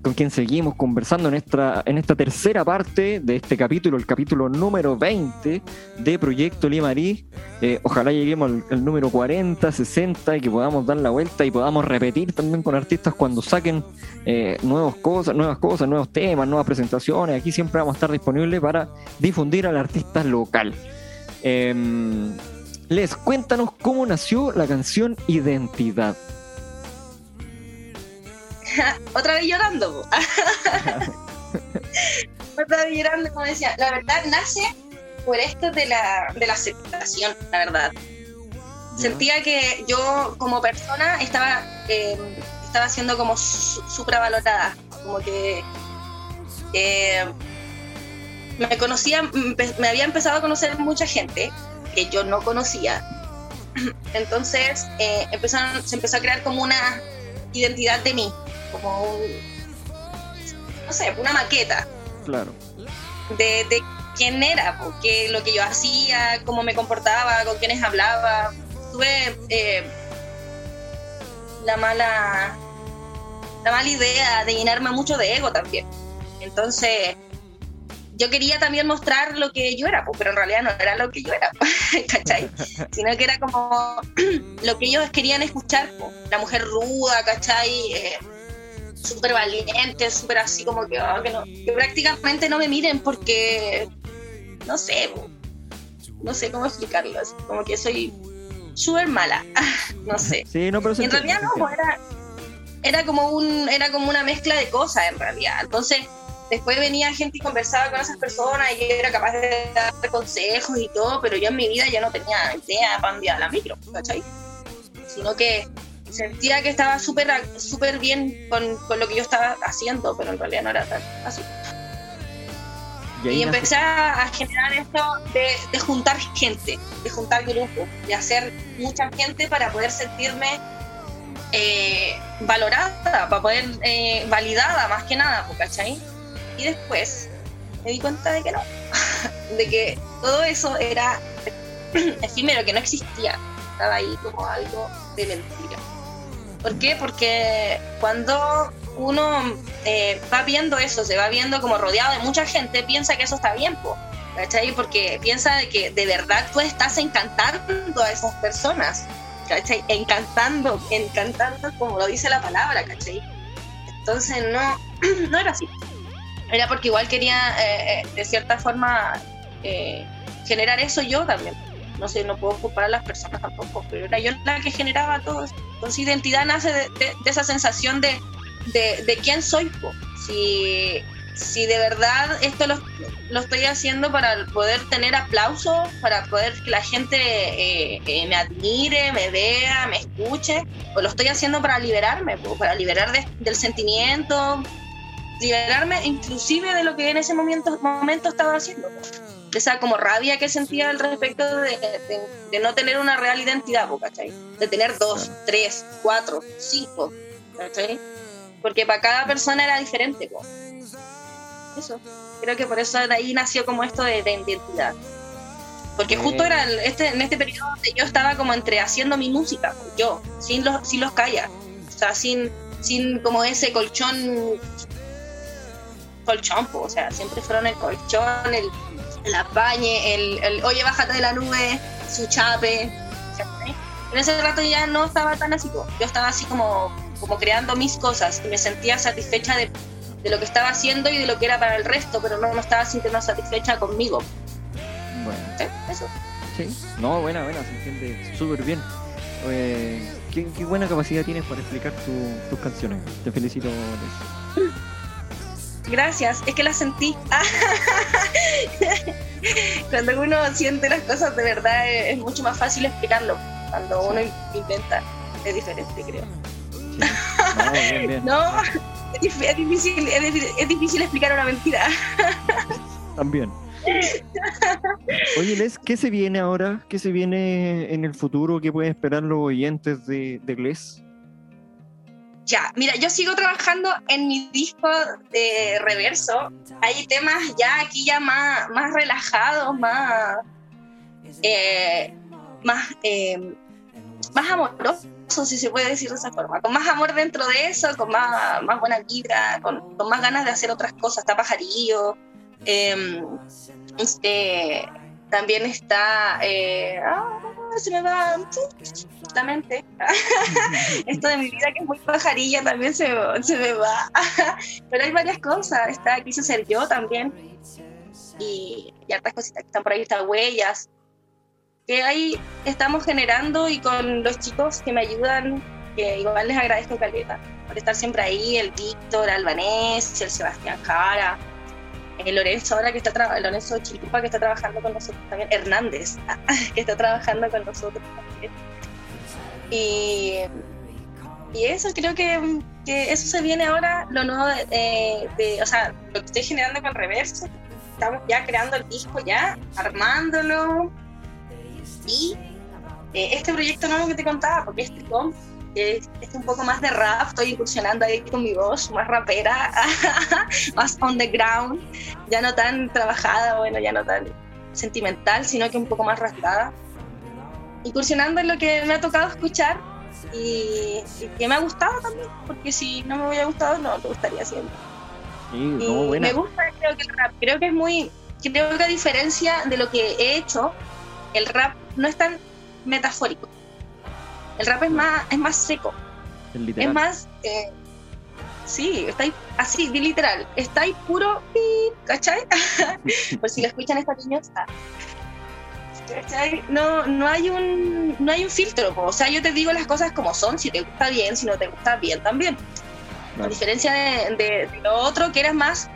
con quien seguimos conversando en esta, en esta tercera parte de este capítulo, el capítulo número 20 de Proyecto Limarí. Eh, ojalá lleguemos al, número 40, 60 y que podamos dar la vuelta y podamos repetir también con artistas cuando saquen eh, nuevas cosas, nuevas cosas, nuevos temas, nuevas presentaciones. Aquí siempre vamos a estar disponibles para difundir al artista local. Em, Les, cuéntanos cómo nació la canción Identidad. Otra vez llorando. Otra vez llorando, como decía. La verdad nace por esto de la, de la aceptación, la verdad. Sentía que yo como persona estaba, eh, estaba siendo como su- supravalorada. Como que eh, me conocía, me me había empezado a conocer mucha gente que yo no conocía. Entonces eh, empezaron, se empezó a crear como una identidad de mí, como un, no sé, una maqueta Claro. de, de quién era, porque lo que yo hacía, cómo me comportaba, con quiénes hablaba. Tuve eh, la mala la mala idea de llenarme mucho de ego también. Entonces, yo quería también mostrar lo que yo era, pero en realidad no era lo que yo era, ¿cachai? Sino que era como lo que ellos querían escuchar, la mujer ruda, ¿cachai? Eh, súper valiente, súper así como que, ah, que, no, que prácticamente no me miren porque, no sé, no sé cómo explicarlo, así como que soy súper mala, no sé. Sí, no, pero en realidad no, entiende. era, era como un, era como una mezcla de cosas en realidad. Entonces, después venía gente y conversaba con esas personas y era capaz de dar consejos y todo, pero yo en mi vida ya no tenía idea para iba la micro, ¿cachai? Sino que sentía que estaba súper súper bien con, con lo que yo estaba haciendo, pero en realidad no era tan así. Y, empecé a generar esto de, juntar gente, de juntar grupos, de hacer mucha gente para poder sentirme eh, valorada, para poder eh, validada más que nada, ¿cachai? Y después me di cuenta de que no, de que todo eso era efímero, que no existía, estaba ahí como algo de mentira. ¿Por qué? Porque cuando uno eh, va viendo eso, se va viendo como rodeado de mucha gente, piensa que eso está bien, ¿cachai? Porque piensa de que de verdad tú estás encantando a esas personas, ¿cachai? Encantando, encantando como lo dice la palabra, ¿cachai? Entonces no, no era así. Era porque igual quería, eh, eh, de cierta forma, generar eso yo también. No sé, no puedo culpar a las personas tampoco, pero era yo la que generaba todo. Entonces identidad nace de esa sensación de, de, quién soy. Si, si de verdad esto lo, lo, estoy haciendo para poder tener aplausos, para poder que la gente eh, eh, me admire, me vea, me escuche, o lo estoy haciendo para liberarme, para liberar del sentimiento, liberarme inclusive de lo que en ese momento, momento estaba haciendo. Esa como rabia que sentía al respecto de, de, no tener una real identidad, ¿cachai? De tener dos, tres, cuatro, cinco, ¿cachai? porque para cada persona era diferente. Eso, creo que por eso de ahí nació como esto de, identidad. Porque justo era este, en este periodo donde yo estaba como entre haciendo mi música, yo, sin los, sin los callas, o sea, sin, sin como ese colchón, colchón, o sea, siempre fueron el colchón, el, el apañe, el, el, oye, bájate de la nube, su chape. En ese rato ya no estaba tan así, yo estaba así como como creando mis cosas y me sentía satisfecha de, de, lo que estaba haciendo y de lo que era para el resto, pero no me estaba sintiendo satisfecha conmigo. Bueno. ¿Sí? Eso. Sí, no, buena, buena, se entiende súper bien. Eh, ¿qué, qué, buena capacidad tienes para explicar tus canciones. Te felicito. Gracias, es que las sentí. Cuando uno siente las cosas de verdad es mucho más fácil explicarlo. Cuando uno inventa es diferente, creo. No, Es, difícil, es, difícil, explicar una mentira. También. Oye, Les, ¿qué se viene ahora? ¿Qué se viene en el futuro? ¿Qué pueden esperar los oyentes de, de Les? Ya, mira, yo sigo trabajando en mi disco de reverso. Hay temas ya aquí ya más, más relajados, más, eh, más, eh, más amorosos si se puede decir de esa forma, con más amor dentro de eso, con más, más buena vibra, con, más ganas de hacer otras cosas, está Pajarillo, em, este, también está, eh, ah, se me va la mente, esto de mi vida que es muy pajarilla también se, se me va, pero hay varias cosas, está, quise ser yo también, y, y hartas cositas que están por ahí, están huellas, que ahí estamos generando y con los chicos que me ayudan, que igual les agradezco caleta, por estar siempre ahí, el Víctor Albanés, el Sebastián Jara, el Lorenzo ahora que está trabajando, Lorenzo Chilupa que está trabajando con nosotros también, Hernández que está trabajando con nosotros también. Y, y eso, creo que, que, eso se viene ahora, lo nuevo de, de, o sea, lo que estoy generando con Reverso, estamos ya creando el disco ya, armándolo, y eh, este proyecto nuevo que te contaba, porque este con es, es, un poco más de rap, estoy incursionando ahí con mi voz, más rapera, más on the ground, ya no tan trabajada, bueno, ya no tan sentimental, sino que un poco más rasgada. Incursionando en lo que me ha tocado escuchar y, que me ha gustado también, porque si no me hubiera gustado, no lo gustaría haciendo. Sí, y me gusta, creo que el rap, creo que es muy, creo que a diferencia de lo que he hecho, el rap no es tan metafórico. El rap es más, es más seco. Es más, eh, sí, está ahí, así, literal, está ahí puro, ¿cachai? Por si lo escuchan estas niños. No, no, hay un, no hay un filtro, o sea, yo te digo las cosas como son, si te gusta bien, si no te gusta bien también. A diferencia de, de, lo otro, que eres más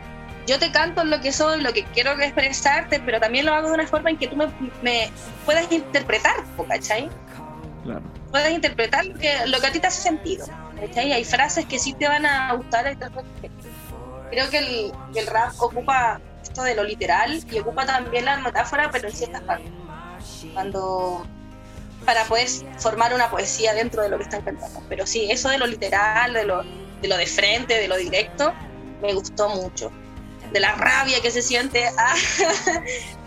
yo te canto lo que soy, lo que quiero expresarte, pero también lo hago de una forma en que tú me, puedas interpretar, ¿cachai? Claro. Puedas interpretar lo que, lo que a ti te hace sentido. ¿cachai? Hay frases que sí te van a gustar, hay Creo que el, el rap ocupa esto de lo literal y ocupa también la metáfora, pero en ciertas partes. Cuando para poder formar una poesía dentro de lo que están cantando. Pero sí, eso de lo literal, de lo de, lo de frente, de lo directo, me gustó mucho. De la rabia que se siente, ah,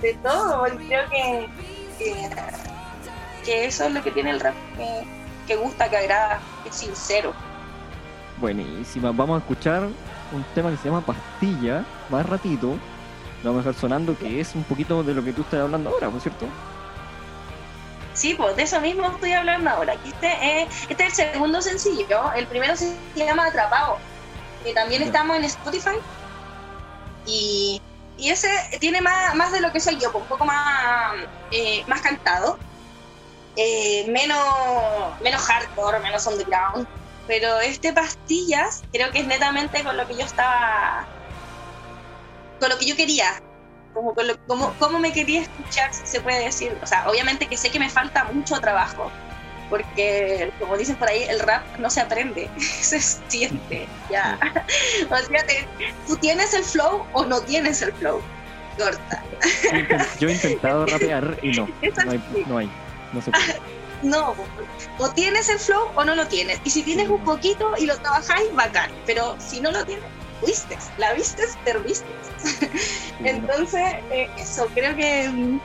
de todo. Creo que, que, eso es lo que tiene el rap, que, gusta, que agrada, que es sincero. Buenísima. Vamos a escuchar un tema que se llama Pastilla, más ratito. Lo vamos a dejar sonando, que es un poquito de lo que tú estás hablando ahora, ¿por cierto? Sí, pues de eso mismo estoy hablando ahora. Este, este es el segundo sencillo. El primero se llama Atrapado. Que también estamos en Spotify. Y, y, ese tiene más, más de lo que soy yo, pues, un poco más, eh, más cantado. Eh, menos, menos hardcore, menos underground. Pero este Pastillas creo que es netamente con lo que yo estaba. con lo que yo quería como, como, como me quería escuchar, se puede decir. O sea, obviamente que sé que me falta mucho trabajo, porque como dicen por ahí, el rap no se aprende, se siente, ya. o sea, tú tienes el flow o no tienes el flow, corta. Yo he intentado rapear y no, no hay, no hay, no se puede. No, o tienes el flow o no lo tienes. Y si tienes un poquito y lo trabajáis, bacán. Pero si no lo tienes, vistes, la vistes, te vistes. Entonces, eh, eso, creo que mm,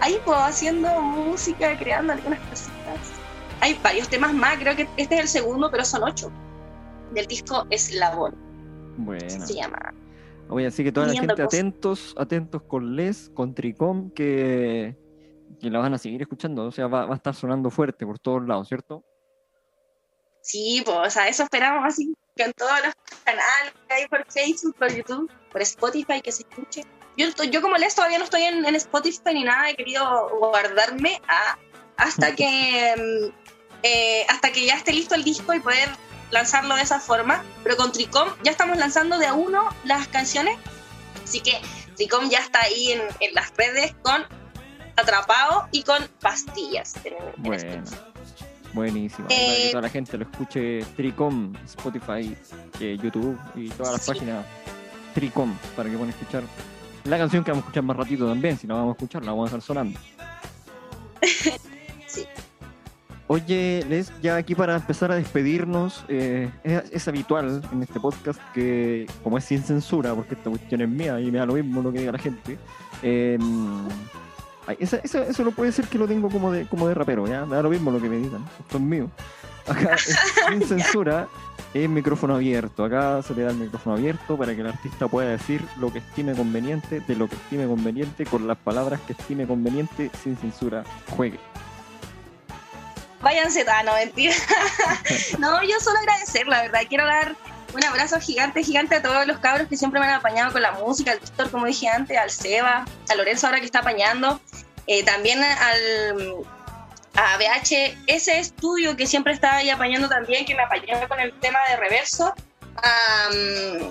ahí puedo haciendo música, creando algunas cositas. Hay varios temas más, creo que este es el segundo, pero son ocho. Del disco Eslabón. Bueno. Se llama. Oye, así que toda la gente atentos, atentos con Les, con Tricom, que, que la van a seguir escuchando. O sea, va, va a estar sonando fuerte por todos lados, ¿cierto? Sí, pues, o sea, eso esperamos así en todos los canales que hay por Facebook, por YouTube, por Spotify, que se escuche. Yo, yo como les todavía no estoy en, Spotify ni nada, he querido guardarme a, hasta que mm, eh, hasta que ya esté listo el disco y poder lanzarlo de esa forma. Pero con Tricom ya estamos lanzando de a uno las canciones, así que Tricom ya está ahí en, en las redes con Atrapado y con Pastillas. bueno. Buenísimo. que toda la gente lo escuche Tricom, Spotify, eh, YouTube y todas las páginas Tricom para que puedan escuchar la canción que vamos a escuchar más ratito también. Si no vamos a escuchar, la vamos a dejar sonando. sí. Oye, Les, ya aquí para empezar a despedirnos, eh, es, habitual en este podcast que, como es sin censura, porque esta cuestión es mía y me da lo mismo lo que diga la gente, eh, eso no puede ser que lo tengo como de, como de rapero, ¿ya? Me da lo mismo lo que me digan. Esto es mío. Acá, sin censura, es micrófono abierto. Acá se le da el micrófono abierto para que el artista pueda decir lo que estime conveniente, de lo que estime conveniente, con las palabras que estime conveniente, sin censura. Juegue. Váyanse, no, mentira. no, yo solo agradecer, la verdad. Quiero dar un abrazo gigante, gigante a todos los cabros que siempre me han apañado con la música, al Víctor, como dije antes, al Seba, a Lorenzo ahora que está apañando, eh, también al a BHS Estudio que siempre está ahí apañando también, que me apañó con el tema de reverso.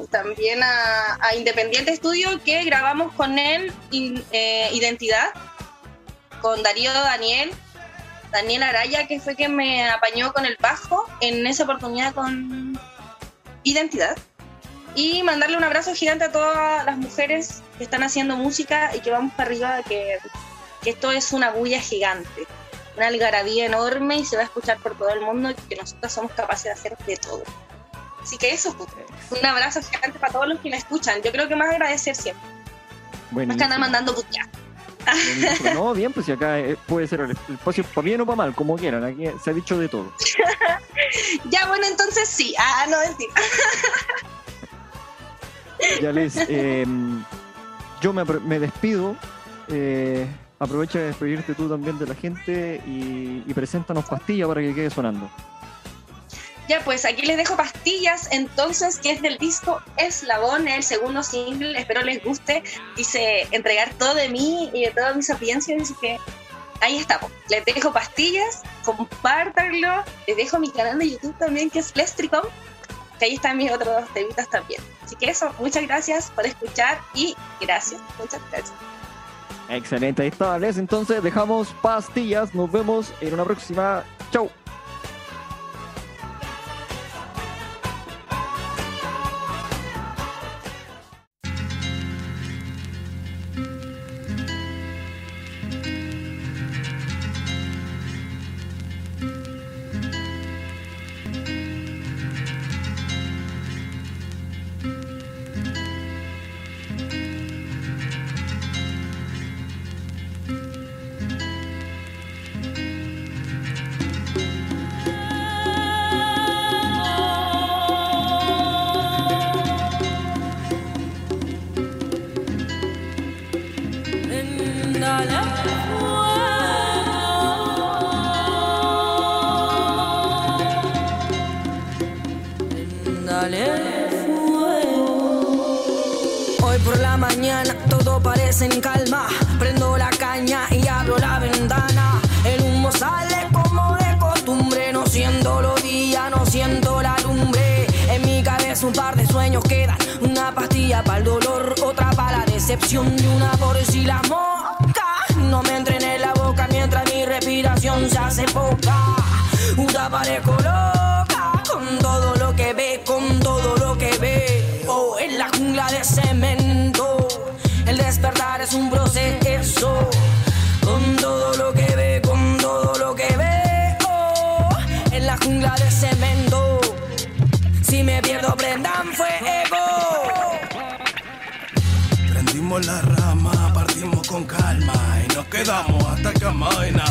también a, Independiente Estudio que grabamos con él eh, Identidad, con Darío Daniel, Daniel Araya, que fue quien me apañó con el bajo en esa oportunidad con identidad y mandarle un abrazo gigante a todas las mujeres que están haciendo música y que vamos para arriba, que, que esto es una bulla gigante, una algarabía enorme y se va a escuchar por todo el mundo y que nosotros somos capaces de hacer de todo. Así que eso, un abrazo gigante para todos los que me escuchan. Yo creo que más agradecer siempre. Más que andar mandando putear. No, bien, pues si acá eh, puede ser el espacio por bien o para mal, como quieran, aquí se ha dicho de todo. ya, bueno, entonces sí. Ah, no, mentira. ya les, em, yo me, despido. Eh, aprovecha de despedirte tú también de la gente y, y preséntanos pastillas para que quede sonando. Ya, pues aquí les dejo pastillas, entonces, que es del disco Eslabón, el segundo single. Espero les guste. Dice entregar todo de mí y de toda mi sapiencia, así que ahí estamos. Les dejo pastillas, compártanlo. Les dejo mi canal de YouTube también, que es Lestricom, que ahí están mis otros temitas también. Así que eso, muchas gracias por escuchar y gracias, muchas gracias. Excelente, ahí está, Les. Entonces, dejamos pastillas. Nos vemos en una próxima. Chau. Decepción y una por si la mosca no me entren en la boca mientras mi respiración se hace poca. Una parezco loca con todo lo que ve, con todo lo que ve. Oh, en la jungla de cemento, el despertar es un proceso. La rama, partimos con calma y nos quedamos hasta que amaina.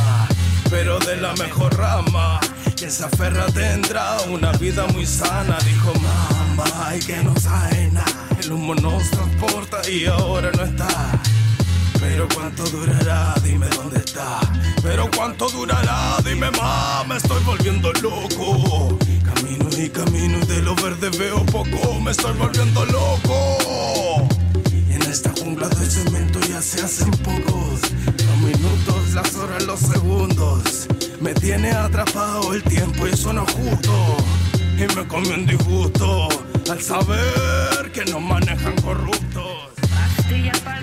Pero de la mejor rama, quien se aferra tendrá una vida muy sana. Dijo mamá, y que no sabe nada. El humo nos transporta y ahora no está. Pero cuánto durará, dime dónde está. Pero cuánto durará, dime mamá, me estoy volviendo loco. Camino y camino y de lo verde veo poco, me estoy volviendo loco. Y en esta jungla de cemento ya se hacen pocos. Los minutos, las horas, los segundos. Me tiene atrapado el tiempo y eso no es justo. Y me come un disgusto al saber que nos manejan corruptos. Pastillas para